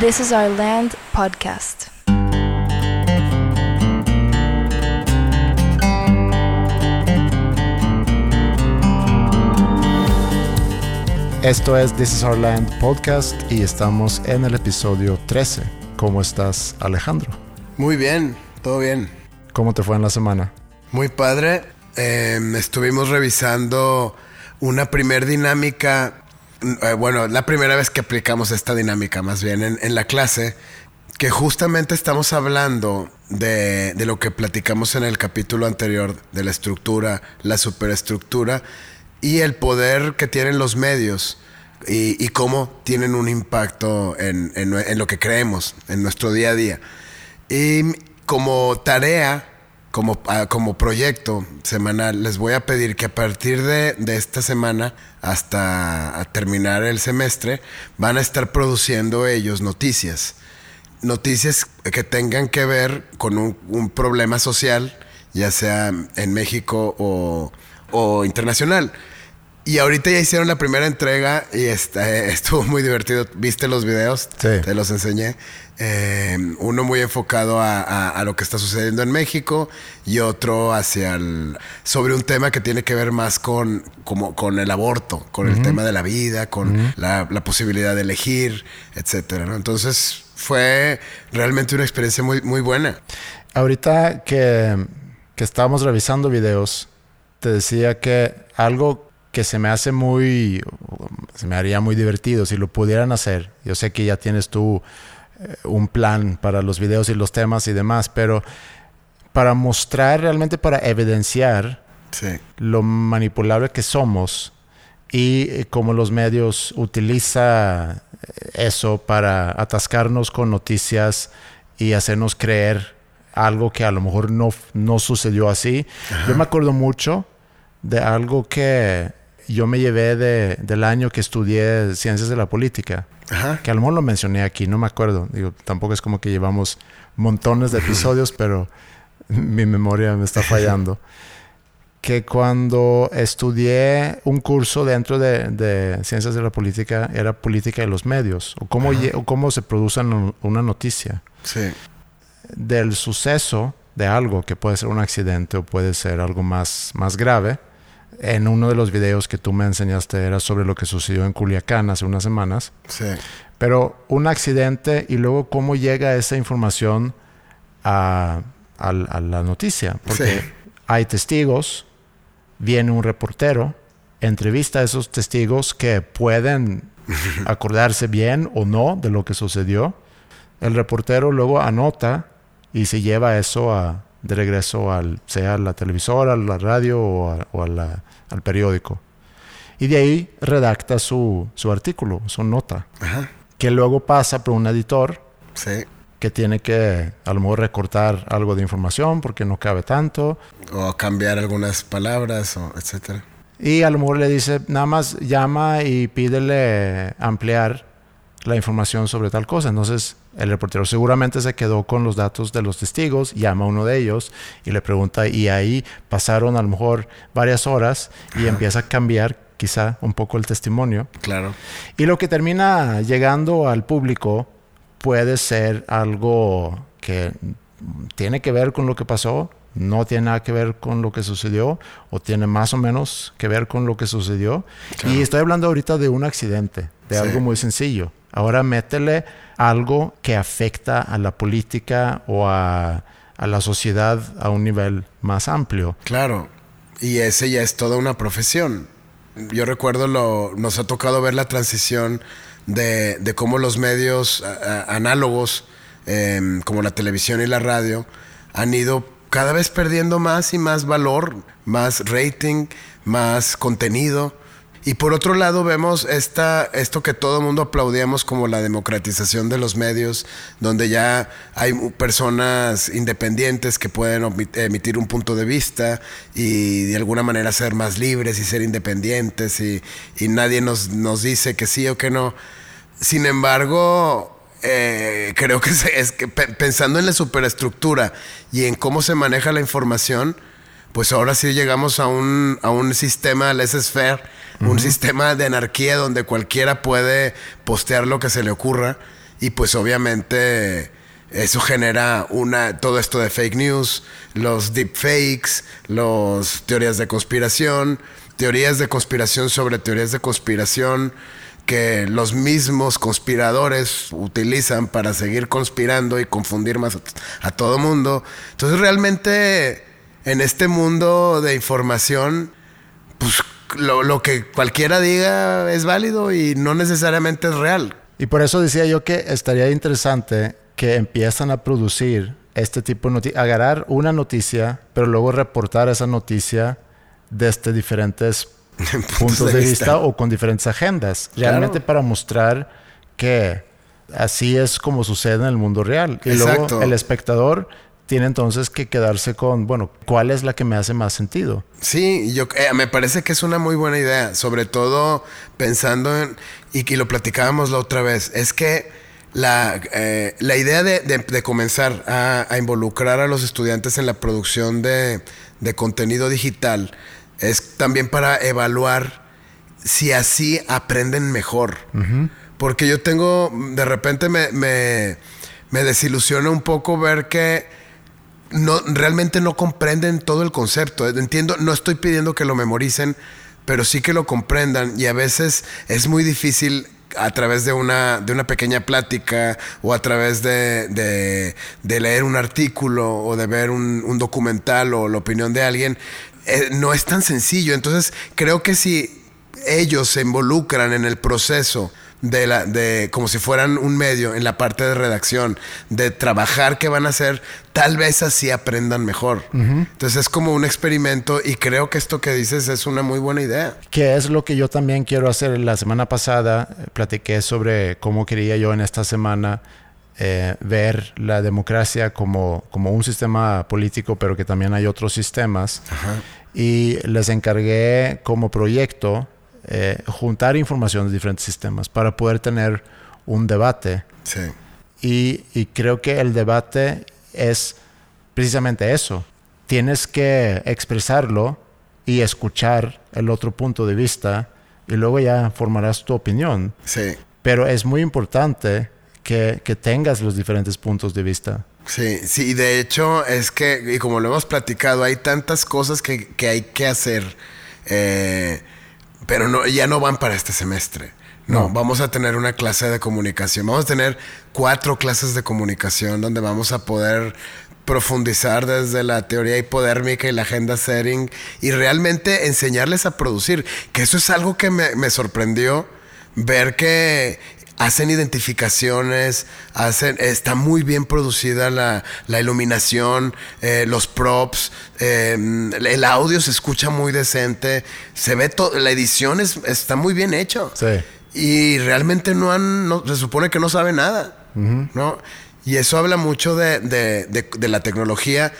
This is Our Land podcast. Esto es This is Our Land podcast y estamos en el episodio 13. ¿Cómo estás, Alejandro? Muy bien, todo bien. ¿Cómo te fue en la semana? Muy padre. Em, estuvimos revisando una primer dinámica, bueno, la primera vez que aplicamos esta dinámica más bien en, la clase, que justamente estamos hablando de, lo que platicamos en el capítulo anterior de la estructura, la superestructura y el poder que tienen los medios y, cómo tienen un impacto en, lo que creemos, en nuestro día a día. Y como tarea, como, ah, como proyecto semanal, les voy a pedir que a partir de, de esta semana hasta terminar el semestre, van a estar produciendo ellos noticias. Noticias que tengan que ver con un, un problema social, ya sea en México o, o internacional. Y ahorita ya hicieron la primera entrega y está, estuvo muy divertido. ¿Viste los videos? Sí. Te los enseñé. Eh, uno muy enfocado a, lo que está sucediendo en México y otro hacia el, sobre un tema que tiene que ver más con, como, con el aborto, con el tema de la vida, con la, posibilidad de elegir, etcétera. Entonces fue realmente una experiencia muy, muy buena. Ahorita que, que estábamos revisando videos, te decía que algo que se me hace muy, se me haría muy divertido si lo pudieran hacer. Yo sé que ya tienes tú un plan para los videos y los temas y demás, pero para mostrar realmente, para evidenciar lo manipulable que somos y eh, cómo los medios utilizan eh, eso para atascarnos con noticias y hacernos creer algo que a lo mejor no, no sucedió así. Yo me acuerdo mucho de algo que yo me llevé de, del año que estudié ciencias de la política. Que a lo mejor lo mencioné aquí, no me acuerdo. Digo, tampoco es como que llevamos montones de episodios, pero mi memoria me está fallando. que cuando estudié un curso dentro de, ciencias de la política, era política de los medios, o cómo, o cómo se produce una noticia. Sí. Del suceso de algo que puede ser un accidente o puede ser algo más, más grave en uno de los videos que tú me enseñaste era sobre lo que sucedió en Culiacán hace unas semanas. Sí. Pero un accidente y luego cómo llega esa información a, la noticia. Porque hay testigos, viene un reportero, entrevista a esos testigos que pueden acordarse bien o no de lo que sucedió. El reportero luego anota y se lleva eso a, de regreso al, sea a la televisora, a la radio o, al periódico. Y de ahí redacta su, su artículo, su nota, que luego pasa por un editor que tiene que a lo mejor recortar algo de información porque no cabe tanto. O cambiar algunas palabras, o etcétera. Y a lo mejor le dice, nada más llama y pídele ampliar la información sobre tal cosa. Entonces, el reportero seguramente se quedó con los datos de los testigos, llama a uno de ellos y le pregunta, y ahí pasaron a lo mejor varias horas y empieza a cambiar quizá un poco el testimonio. Claro. Y lo que termina llegando al público puede ser algo que tiene que ver con lo que pasó, no tiene nada que ver con lo que sucedió o tiene más o menos que ver con lo que sucedió. Y estoy hablando ahorita de un accidente, de algo muy sencillo. Ahora métele algo que afecta a la política o a, la sociedad a un nivel más amplio. Claro, y ese ya es toda una profesión. Yo recuerdo, lo, nos ha tocado ver la transición de, cómo los medios análogos, em, como la televisión y la radio, han ido cada vez perdiendo más y más valor, más rating, más contenido. Y por otro lado vemos esta, esto que todo el mundo aplaudíamos como la democratización de los medios, donde ya hay personas independientes que pueden emitir un punto de vista y de alguna manera ser más libres y ser independientes y, nadie nos, nos dice que sí o que no. Sin embargo, eh, creo que, es que pensando en la superestructura y en cómo se maneja la información, pues ahora sí llegamos a un, a un sistema laissez-faire, un sistema de anarquía donde cualquiera puede postear lo que se le ocurra Y pues obviamente eso genera una todo esto de fake news, los deepfakes, los teorías de conspiración, teorías de conspiración sobre teorías de conspiración que los mismos conspiradores utilizan para seguir conspirando y confundir más a, todo mundo. Entonces realmente en este mundo de información, pues lo, lo, que cualquiera diga es válido y no necesariamente es real. Y por eso decía yo que estaría interesante que empiezan a producir este tipo de noticias, agarrar una noticia, pero luego reportar esa noticia desde diferentes puntos de, vista. o con diferentes agendas, realmente para mostrar que así es como sucede en el mundo real. Y luego el espectador tiene entonces que quedarse con, bueno, ¿cuál es la que me hace más sentido? Sí, yo eh, me parece que es una muy buena idea, sobre todo pensando en, y que lo platicábamos la otra vez, es que la, eh, la idea de, comenzar a, involucrar a los estudiantes en la producción de, de contenido digital es también para evaluar si así aprenden mejor. Porque yo tengo, de repente me, me, me, desilusiona un poco ver que no, realmente no comprenden todo el concepto. Entiendo, no estoy pidiendo que lo memoricen, pero sí que lo comprendan y a veces es muy difícil a través de una, de una pequeña plática o a través de, de, leer un artículo o de ver un, un, documental o la opinión de alguien, eh, no es tan sencillo. Entonces, creo que si ellos se involucran en el proceso de la de como si fueran un medio en la parte de redacción de trabajar que van a hacer tal vez así aprendan mejor. Entonces es como un experimento y creo que esto que dices es una muy buena idea. Que es lo que yo también quiero hacer. La semana pasada eh, platiqué sobre cómo quería yo en esta semana eh, ver la democracia como, como un sistema político, pero que también hay otros sistemas. Y les encargué como proyecto eh, juntar información de diferentes sistemas para poder tener un debate. Sí. Y, y creo que el debate es precisamente eso. Tienes que expresarlo y escuchar el otro punto de vista y luego ya formarás tu opinión. Sí. Pero es muy importante que, tengas los diferentes puntos de vista. Sí, sí, de hecho es que, y como lo hemos platicado, hay tantas cosas que, hay que hacer, eh, pero no, ya no van para este semestre. No, vamos a tener una clase de comunicación. Vamos a tener cuatro clases de comunicación donde vamos a poder profundizar desde la teoría hipodérmica y la agenda setting y realmente enseñarles a producir, que eso es algo que me, me sorprendió ver que hacen identificaciones, hacen, está muy bien producida la, iluminación, eh, los props, em, el audio se escucha muy decente, se ve todo, la edición está muy bien hecho. Sí. Y realmente no han, no, se supone que no sabe nada, ¿no? Y eso habla mucho de, de la tecnología,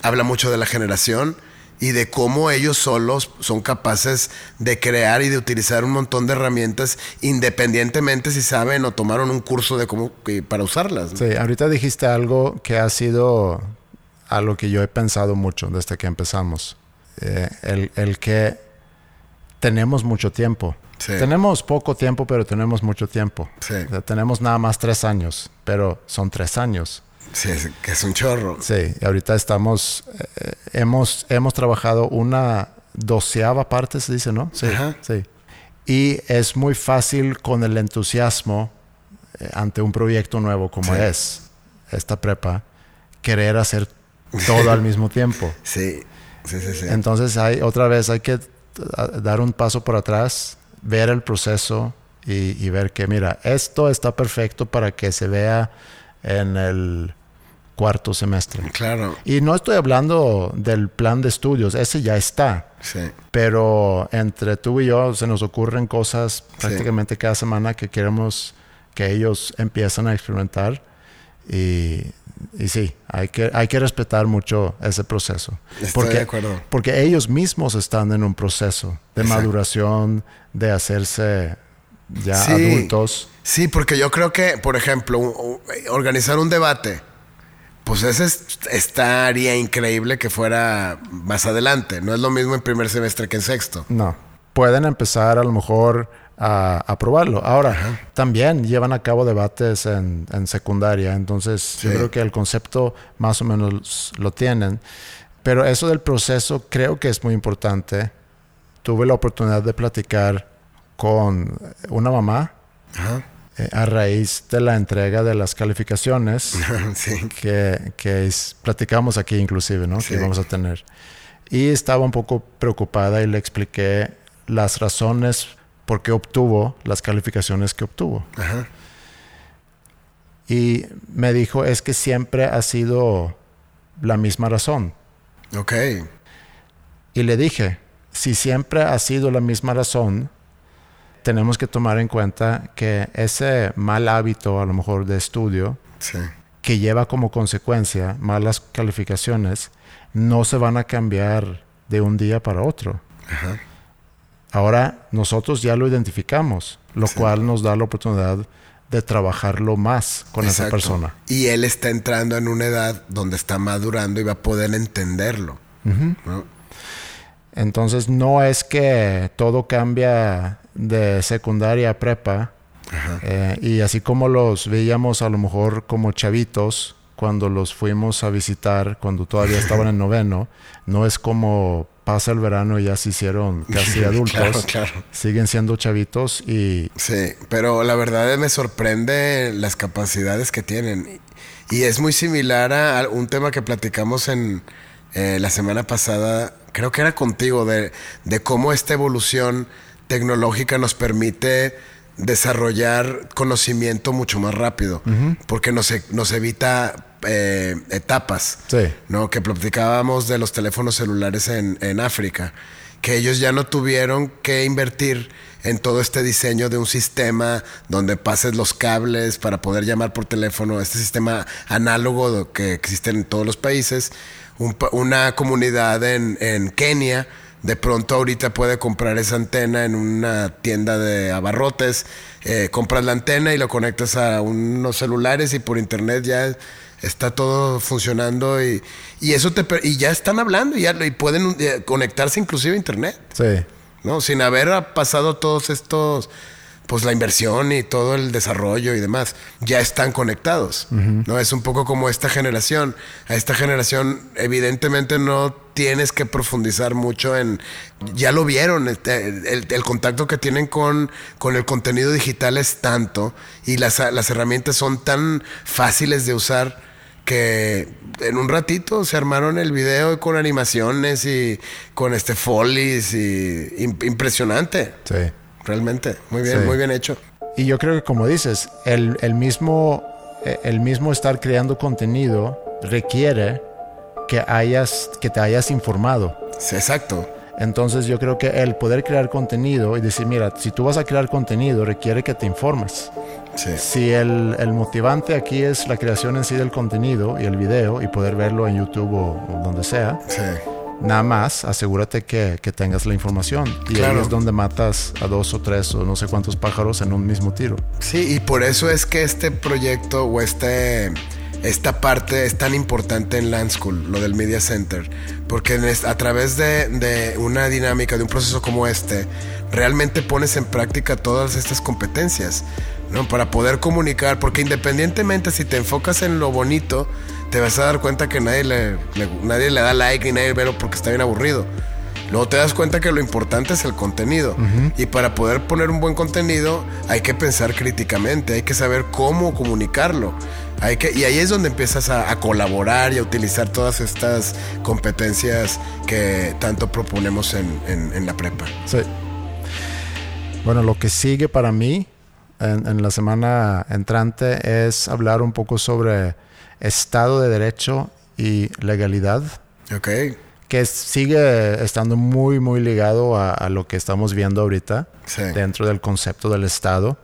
habla mucho de la generación y de cómo ellos solos son capaces de crear y de utilizar un montón de herramientas independientemente si saben o tomaron un curso de cómo para usarlas. Sí, ahorita dijiste algo que ha sido algo que yo he pensado mucho desde que empezamos. Eh, el, que tenemos mucho tiempo. Tenemos poco tiempo, pero tenemos mucho tiempo. tenemos nada más tres años, pero son tres años. Sí, que es un chorro. Sí, y ahorita estamos, eh, hemos, hemos trabajado una doceava parte, se dice, ¿no? Sí, sí. Y es muy fácil con el entusiasmo eh, ante un proyecto nuevo como es esta prepa, querer hacer todo al mismo tiempo. Sí, sí, sí, sí. Entonces hay, otra vez hay que dar un paso por atrás, ver el proceso y, y ver que, mira, esto está perfecto para que se vea en el cuarto semestre. Claro. Y no estoy hablando del plan de estudios, ese ya está. Sí. Pero entre tú y yo se nos ocurren cosas prácticamente cada semana que queremos que ellos empiezan a experimentar. Y, y sí, hay que, hay que respetar mucho ese proceso. Estoy porque, de acuerdo. Porque ellos mismos están en un proceso de maduración, de hacerse ya adultos. Sí, porque yo creo que, por ejemplo, organizar un debate pues ese estaría increíble que fuera más adelante. No es lo mismo en primer semestre que en sexto. No. Pueden empezar a lo mejor a aprobarlo. Ahora, también llevan a cabo debates en, en secundaria, entonces yo Sí. creo que el concepto más o menos lo tienen. Pero eso del proceso creo que es muy importante. Tuve la oportunidad de platicar con una mamá Ajá. eh, a raíz de la entrega de las calificaciones sí. que, que es- platicamos aquí inclusive, ¿no? Sí. Que vamos a tener. Y estaba un poco preocupada y le expliqué las razones por qué obtuvo las calificaciones que obtuvo. Ajá. Y me dijo, es que siempre ha sido la misma razón. Ok. Y le dije, si siempre ha sido la misma razón, tenemos que tomar en cuenta que ese mal hábito, a lo mejor de estudio, Sí. que lleva como consecuencia malas calificaciones, no se van a cambiar de un día para otro. Ajá. Ahora nosotros ya lo identificamos, lo Sí. cual nos da la oportunidad de trabajarlo más con esa persona. Y él está entrando en una edad donde está madurando y va a poder entenderlo. ¿no? Entonces no es que todo cambia de secundaria a prepa. eh, y así como los veíamos a lo mejor como chavitos cuando los fuimos a visitar cuando todavía estaban en noveno, no es como pasa el verano y ya se hicieron casi adultos. Claro, claro. Siguen siendo chavitos y Sí, pero la verdad me sorprende las capacidades que tienen. Y es muy similar a un tema que platicamos en eh, la semana pasada, creo que era contigo, de, de cómo esta evolución tecnológica nos permite desarrollar conocimiento mucho más rápido, porque nos, e- nos evita eh, etapas. Sí. ¿no? Que platicábamos de los teléfonos celulares en, en África, que ellos ya no tuvieron que invertir en todo este diseño de un sistema donde pases los cables para poder llamar por teléfono, este sistema análogo que existe en todos los países. Un pa- una comunidad en, en Kenia de pronto ahorita puede comprar esa antena en una tienda de abarrotes, eh, compras la antena y lo conectas a unos celulares y por internet ya está todo funcionando y, eso te y ya están hablando y, ya, pueden eh, conectarse inclusive a internet, sí, ¿no? Sin haber pasado todos estos pues la inversión y todo el desarrollo y demás, ya están conectados. ¿no? Es un poco como esta generación. A esta generación, evidentemente, no tienes que profundizar mucho en. Ya lo vieron, este, el, el contacto que tienen con, con el contenido digital es tanto y las, las herramientas son tan fáciles de usar que en un ratito se armaron el video con animaciones y con este folies y im- impresionante. sí. Realmente, muy bien, Sí. muy bien hecho. Y yo creo que como dices, el, el mismo, eh, el mismo estar creando contenido requiere que, hayas, que te hayas informado. Sí, exacto. Entonces yo creo que el poder crear contenido y decir, mira, si tú vas a crear contenido requiere que te informes. Sí. Si el, el motivante aquí es la creación en sí del contenido y el video y poder verlo en YouTube o, o donde sea, Sí. nada más asegúrate que, que tengas la información. Y Claro. ahí es donde matas a dos o tres o no sé cuántos pájaros en un mismo tiro. Sí, y por eso es que este proyecto o este, esta parte es tan importante en Land School, lo del Media Center, porque a través de, de una dinámica, de un proceso como este, realmente pones en práctica todas estas competencias, ¿no? Para poder comunicar, porque independientemente si te enfocas en lo bonito, te vas a dar cuenta que nadie le, le- nadie le da like ni nadie ve porque está bien aburrido. Luego te das cuenta que lo importante es el contenido. Y para poder poner un buen contenido hay que pensar críticamente, hay que saber cómo comunicarlo. Hay que, y ahí es donde empiezas a, a colaborar y a utilizar todas estas competencias que tanto proponemos en, en- en la prepa. Sí. Bueno, lo que sigue para mí en, en la semana entrante es hablar un poco sobre Estado de Derecho y legalidad, ¿Ok? que sigue estando muy, muy ligado a, a lo que estamos viendo ahorita Sí. dentro del concepto del Estado.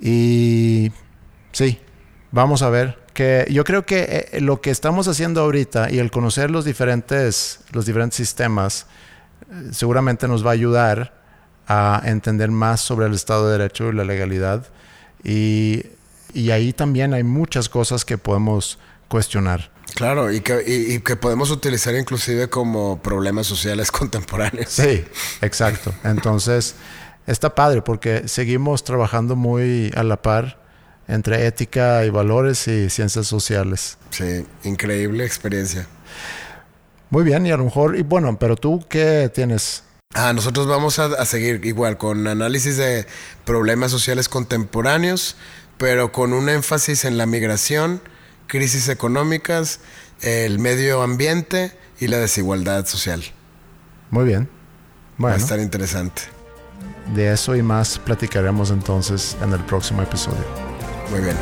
Y sí, vamos a ver. Que yo creo que eh, lo que estamos haciendo ahorita y el conocer los diferentes, los diferentes sistemas eh, seguramente nos va a ayudar a entender más sobre el Estado de Derecho y la legalidad. Y, y ahí también hay muchas cosas que podemos cuestionar. Claro, y que, y- y que podemos utilizar inclusive como problemas sociales contemporáneos. Sí, exacto. Entonces, está padre porque seguimos trabajando muy a la par entre ética y valores y ciencias sociales. Sí, increíble experiencia. Muy bien, y a lo mejor, y bueno, pero tú, ¿qué tienes? Ah, nosotros vamos a, a seguir igual con análisis de problemas sociales contemporáneos, pero con un énfasis en la migración, crisis económicas, el medio ambiente y la desigualdad social. Muy bien. Va a Bueno, estar interesante. de eso y más platicaremos entonces en el próximo episodio. Muy bien.